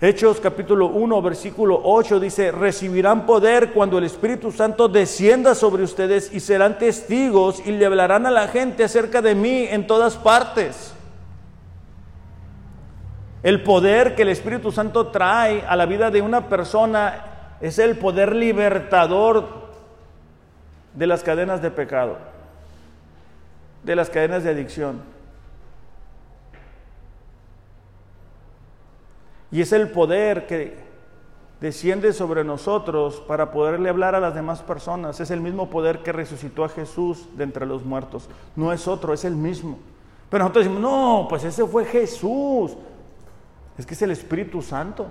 Hechos capítulo 1, versículo 8 dice, recibirán poder cuando el Espíritu Santo descienda sobre ustedes y serán testigos y le hablarán a la gente acerca de mí en todas partes. El poder que el Espíritu Santo trae a la vida de una persona es el poder libertador de las cadenas de pecado, de las cadenas de adicción. Y es el poder que desciende sobre nosotros para poderle hablar a las demás personas. Es el mismo poder que resucitó a Jesús de entre los muertos. No es otro, es el mismo. Pero nosotros decimos, no, pues ese fue Jesús. Es que es el Espíritu Santo.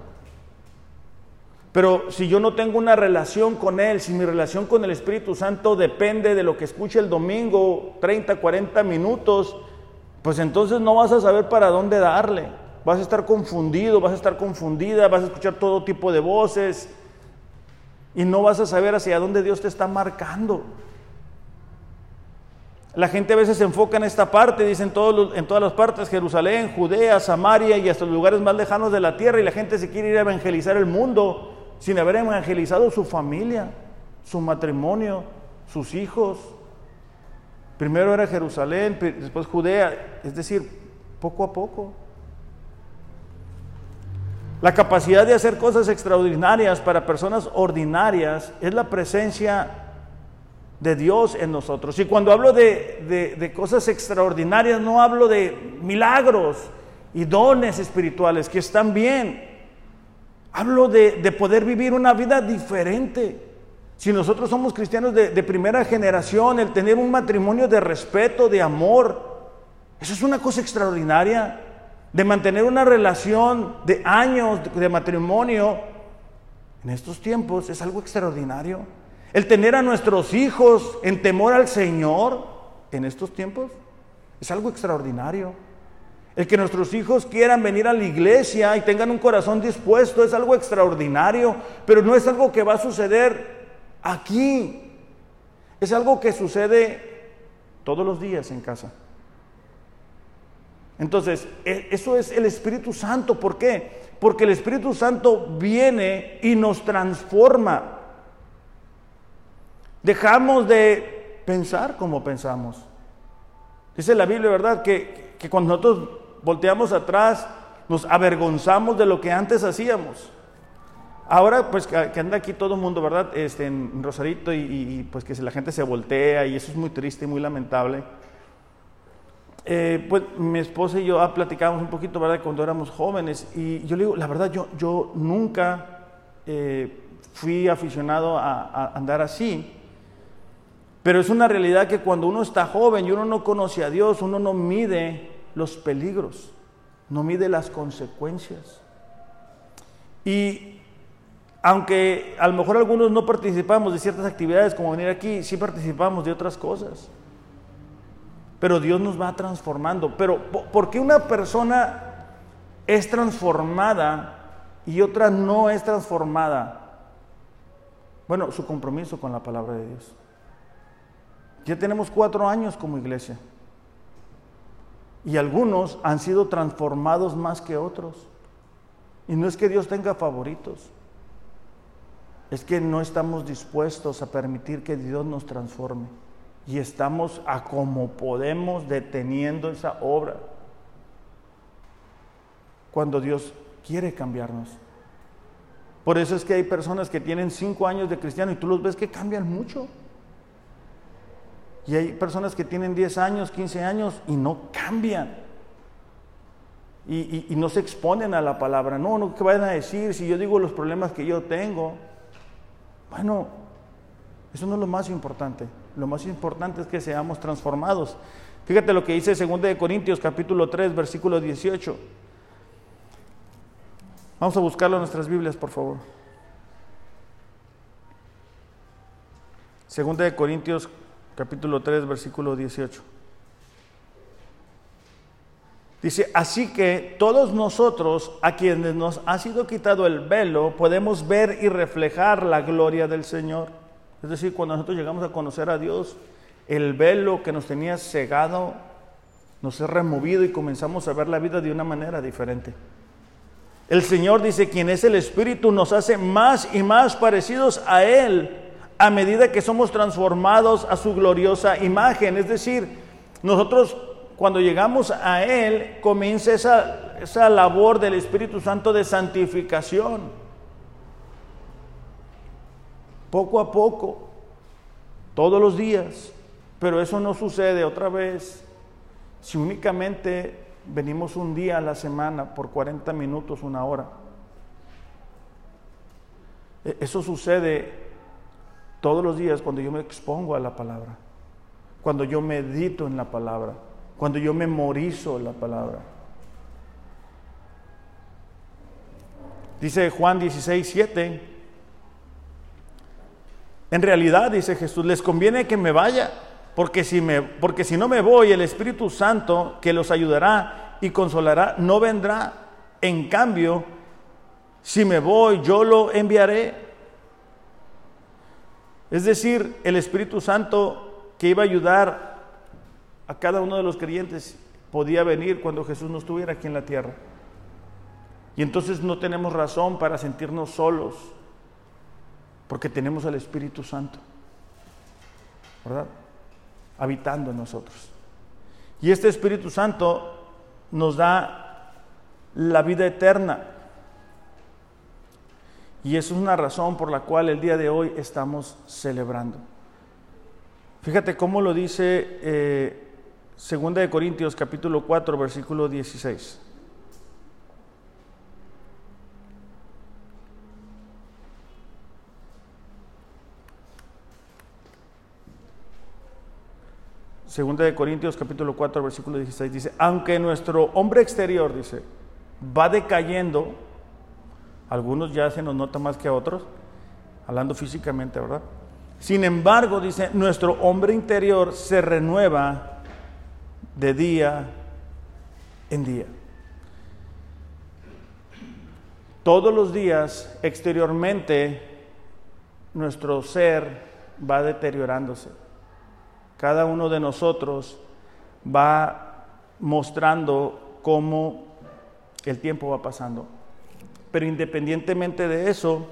Pero si yo no tengo una relación con Él, si mi relación con el Espíritu Santo depende de lo que escuche el domingo, 30, 40 minutos, pues entonces no vas a saber para dónde darle. Vas a estar confundido, vas a estar confundida, vas a escuchar todo tipo de voces y no vas a saber hacia dónde Dios te está marcando. La gente a veces se enfoca en esta parte, dicen en todas las partes, Jerusalén, Judea, Samaria y hasta los lugares más lejanos de la tierra, y la gente se quiere ir a evangelizar el mundo sin haber evangelizado su familia, su matrimonio, sus hijos. Primero era Jerusalén, después Judea, es decir, poco a poco. La capacidad de hacer cosas extraordinarias para personas ordinarias es la presencia de Dios en nosotros. Y cuando hablo de, cosas extraordinarias, no hablo de milagros y dones espirituales que están bien. Hablo de, poder vivir una vida diferente. Si nosotros somos cristianos de, de primera generación, el tener un matrimonio de respeto, de amor, eso es una cosa extraordinaria de mantener una relación de años de matrimonio en estos tiempos es algo extraordinario. El tener a nuestros hijos en temor al Señor en estos tiempos es algo extraordinario. El que nuestros hijos quieran venir a la iglesia y tengan un corazón dispuesto es algo extraordinario, pero no es algo que va a suceder aquí. Es algo que sucede todos los días en casa. Entonces, e, eso es el Espíritu Santo. ¿Por qué? Porque el Espíritu Santo viene y nos transforma. Dejamos de pensar como pensamos. Dice la Biblia, ¿verdad? Que, cuando nosotros volteamos atrás, nos avergonzamos de lo que antes hacíamos. Ahora, pues que anda aquí todo el mundo, ¿verdad? Este, en Rosarito y, pues que la gente se voltea y eso es muy triste y muy lamentable. Eh, pues mi esposa y yo ah, platicábamos un poquito, ¿verdad? Cuando éramos jóvenes y yo le digo, la verdad, yo, yo nunca eh, fui aficionado a, andar así, pero es una realidad que cuando uno está joven y uno no conoce a Dios, uno no mide los peligros, no mide las consecuencias. Y aunque a lo mejor algunos no participamos de ciertas actividades como venir aquí, sí participamos de otras cosas pero Dios nos va transformando. Pero ¿por qué una persona es transformada y otra no es transformada? Bueno, su compromiso con la palabra de Dios. Ya tenemos cuatro años como iglesia. Y algunos han sido transformados más que otros. Y no es que Dios tenga favoritos. Es que no estamos dispuestos a permitir que Dios nos transforme y estamos a como podemos deteniendo esa obra cuando Dios quiere cambiarnos. Por eso es que hay personas que tienen cinco años de cristiano y tú los ves que cambian mucho. Y hay personas que tienen 10 años, 15 años y no cambian. Y, no se exponen a la palabra. No, no, ¿qué van a decir si yo digo los problemas que yo tengo? Bueno, eso no es lo más importante. Lo más importante es que seamos transformados. Fíjate lo que dice 2 de Corintios capítulo 3 versículo 18. Vamos a buscarlo en nuestras Biblias, por favor. 2 de Corintios capítulo 3 versículo 18. Dice, así que todos nosotros, a quienes nos ha sido quitado el velo, podemos ver y reflejar la gloria del Señor. Es decir, cuando nosotros llegamos a conocer a Dios, el velo que nos tenía cegado nos es removido y comenzamos a ver la vida de una manera diferente. El Señor dice, quien es el Espíritu nos hace más y más parecidos a Él a medida que somos transformados a su gloriosa imagen. Es decir, nosotros cuando llegamos a Él comienza esa, esa labor del Espíritu Santo de santificación poco a poco, todos los días, pero eso no sucede otra vez si únicamente venimos un día a la semana por 40 minutos, una hora. E, eso sucede todos los días cuando yo me expongo a la palabra, cuando yo medito en la palabra, cuando yo memorizo la palabra. Dice Juan 16, 7, en realidad, dice Jesús, les conviene que me vaya, porque si, me, porque si no me voy, el Espíritu Santo que los ayudará y consolará no vendrá. En cambio, si me voy, yo lo enviaré. Es decir, el Espíritu Santo que iba a ayudar a cada uno de los creyentes podía venir cuando Jesús no estuviera aquí en la tierra. Y entonces no tenemos razón para sentirnos solos Porque tenemos al Espíritu Santo, ¿verdad? Habitando en nosotros. Y este Espíritu Santo nos da la vida eterna. Y eso es una razón por la cual el día de hoy estamos celebrando. Fíjate cómo lo dice eh, Segunda de Corintios capítulo 4 versículo 16. Segunda de Corintios capítulo 4 versículo 16 dice, aunque nuestro hombre exterior, dice, va decayendo, algunos ya se nos nota más que a otros, hablando físicamente, ¿verdad? Sin embargo, dice, nuestro hombre interior se renueva de día en día. Todos los días exteriormente nuestro ser va deteriorándose cada uno de nosotros va mostrando cómo el tiempo va pasando. Pero independientemente de eso,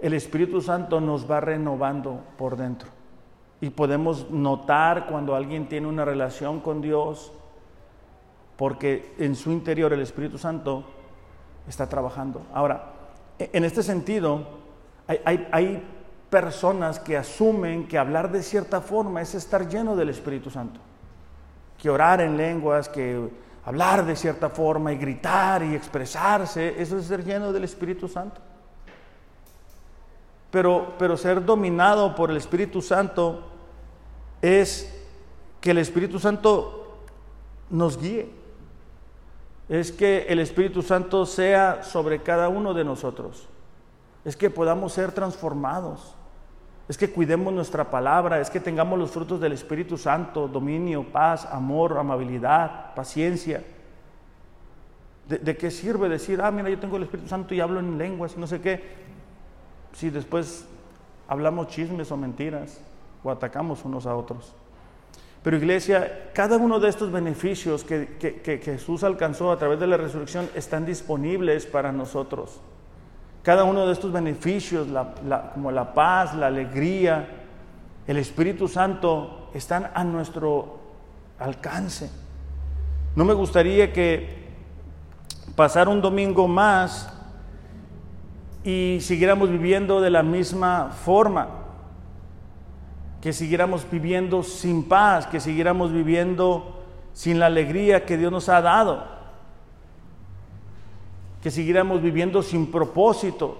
el Espíritu Santo nos va renovando por dentro. Y podemos notar cuando alguien tiene una relación con Dios, porque en su interior el Espíritu Santo está trabajando. Ahora, en este sentido, hay personas que asumen que hablar de cierta forma es estar lleno del Espíritu Santo. Que orar en lenguas, que hablar de cierta forma y gritar y expresarse, eso es ser lleno del Espíritu Santo. Pero, pero ser dominado por el Espíritu Santo es que el Espíritu Santo nos guíe. Es que el Espíritu Santo sea sobre cada uno de nosotros. Es que podamos ser transformados es que cuidemos nuestra palabra, es que tengamos los frutos del Espíritu Santo, dominio, paz, amor, amabilidad, paciencia. ¿De, qué sirve decir, ah, mira, yo tengo el Espíritu Santo y hablo en lenguas y no sé qué? Si después hablamos chismes o mentiras o atacamos unos a otros. Pero iglesia, cada uno de estos beneficios que, que Jesús alcanzó a través de la resurrección están disponibles para nosotros. Cada uno de estos beneficios, como la paz, la alegría, el Espíritu Santo, están a nuestro alcance. No me gustaría que pasara un domingo más y siguiéramos viviendo de la misma forma, que siguiéramos viviendo sin paz, que siguiéramos viviendo sin la alegría que Dios nos ha dado que siguiéramos viviendo sin propósito,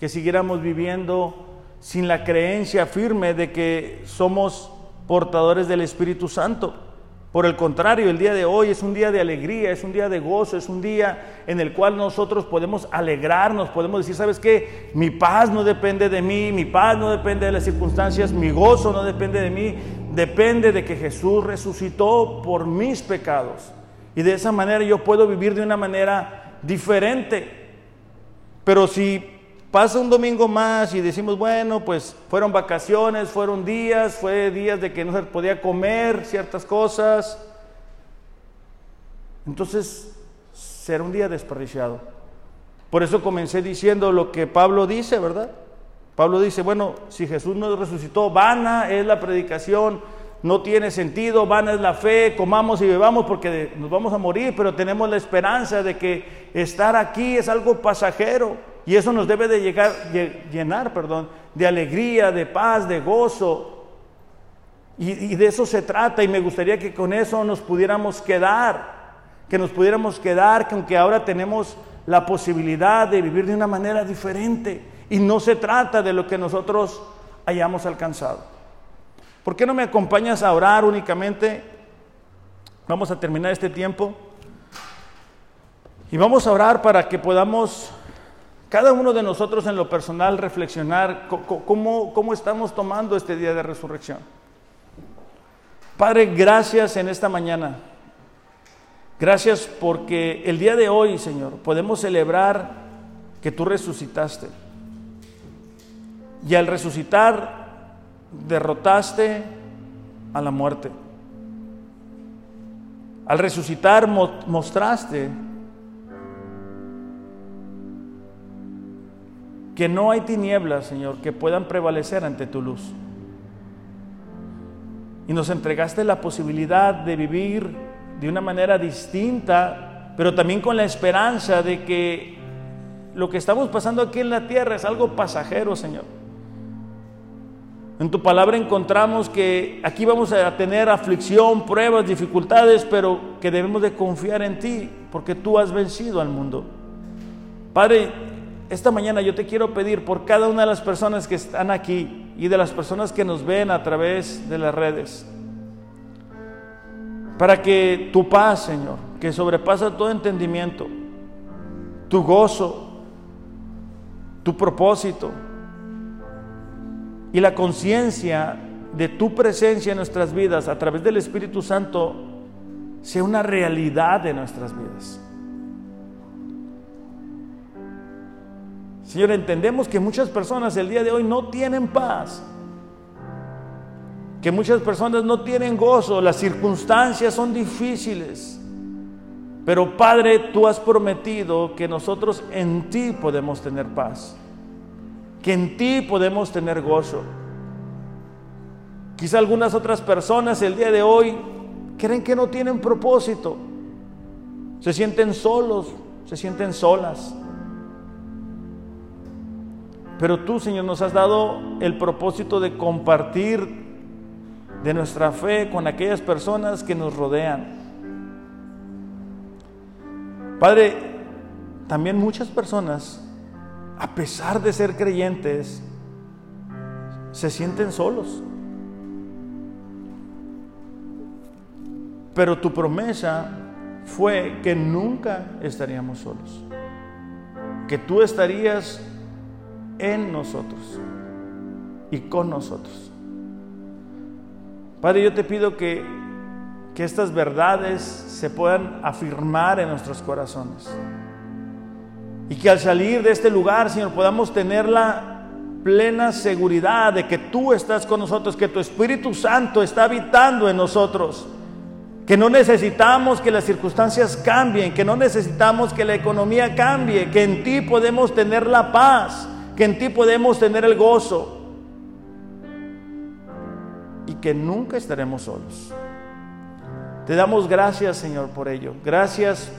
que siguiéramos viviendo sin la creencia firme de que somos portadores del Espíritu Santo. Por el contrario, el día de hoy es un día de alegría, es un día de gozo, es un día en el cual nosotros podemos alegrarnos, podemos decir, ¿sabes qué? Mi paz no depende de mí, mi paz no depende de las circunstancias, mi gozo no depende de mí, depende de que Jesús resucitó por mis pecados. Y de esa manera yo puedo vivir de una manera diferente. Pero si pasa un domingo más y decimos, bueno, pues fueron vacaciones, fueron días, fue días de que no se podía comer ciertas cosas, entonces será un día desperdiciado. Por eso comencé diciendo lo que Pablo dice, ¿verdad? Pablo dice, bueno, si Jesús nos resucitó, vana es la predicación, no tiene sentido, vana es la fe, comamos y bebamos porque nos vamos a morir, pero tenemos la esperanza de que estar aquí es algo pasajero y eso nos debe de llegar, llenar perdón, de alegría, de paz, de gozo. Y, y de eso se trata y me gustaría que con eso nos pudiéramos quedar, que nos pudiéramos quedar, que aunque ahora tenemos la posibilidad de vivir de una manera diferente y no se trata de lo que nosotros hayamos alcanzado. ¿Por qué no me acompañas a orar únicamente? Vamos a terminar este tiempo. Y vamos a orar para que podamos, cada uno de nosotros en lo personal, reflexionar cómo, cómo estamos tomando este día de resurrección. Padre, gracias en esta mañana. Gracias porque el día de hoy, Señor, podemos celebrar que tú resucitaste. Y al resucitar derrotaste a la muerte. Al resucitar mostraste que no hay tinieblas, Señor, que puedan prevalecer ante tu luz. Y nos entregaste la posibilidad de vivir de una manera distinta, pero también con la esperanza de que lo que estamos pasando aquí en la tierra es algo pasajero, Señor. En tu palabra encontramos que aquí vamos a tener aflicción, pruebas, dificultades, pero que debemos de confiar en ti, porque tú has vencido al mundo. Padre, esta mañana yo te quiero pedir por cada una de las personas que están aquí y de las personas que nos ven a través de las redes, para que tu paz, Señor, que sobrepasa todo entendimiento, tu gozo, tu propósito y la conciencia de tu presencia en nuestras vidas a través del Espíritu Santo sea una realidad de nuestras vidas. Señor, entendemos que muchas personas el día de hoy no tienen paz, que muchas personas no tienen gozo, las circunstancias son difíciles. Pero Padre, tú has prometido que nosotros en ti podemos tener paz, que en ti podemos tener gozo. Quizá algunas otras personas el día de hoy creen que no tienen propósito, se sienten solos, se sienten solas. Pero tú, Señor, nos has dado el propósito de compartir de nuestra fe con aquellas personas que nos rodean. Padre, también muchas personas, a pesar de ser creyentes, se sienten solos. Pero tu promesa fue que nunca estaríamos solos, que tú estarías en nosotros y con nosotros. Padre, yo te pido que, que estas verdades se puedan afirmar en nuestros corazones. Y que al salir de este lugar, Señor, podamos tener la plena seguridad de que tú estás con nosotros, que tu Espíritu Santo está habitando en nosotros, que no necesitamos que las circunstancias cambien, que no necesitamos que la economía cambie, que en ti podemos tener la paz, que en ti podemos tener el gozo y que nunca estaremos solos. Te damos gracias, Señor, por ello. Gracias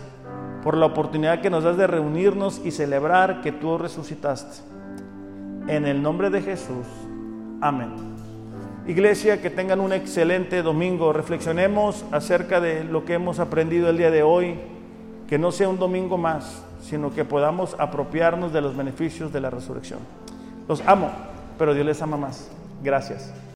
por la oportunidad que nos das de reunirnos y celebrar que tú resucitaste. En el nombre de Jesús. Amén. Iglesia, que tengan un excelente domingo. Reflexionemos acerca de lo que hemos aprendido el día de hoy. Que no sea un domingo más, sino que podamos apropiarnos de los beneficios de la resurrección. Los amo, pero Dios les ama más. Gracias.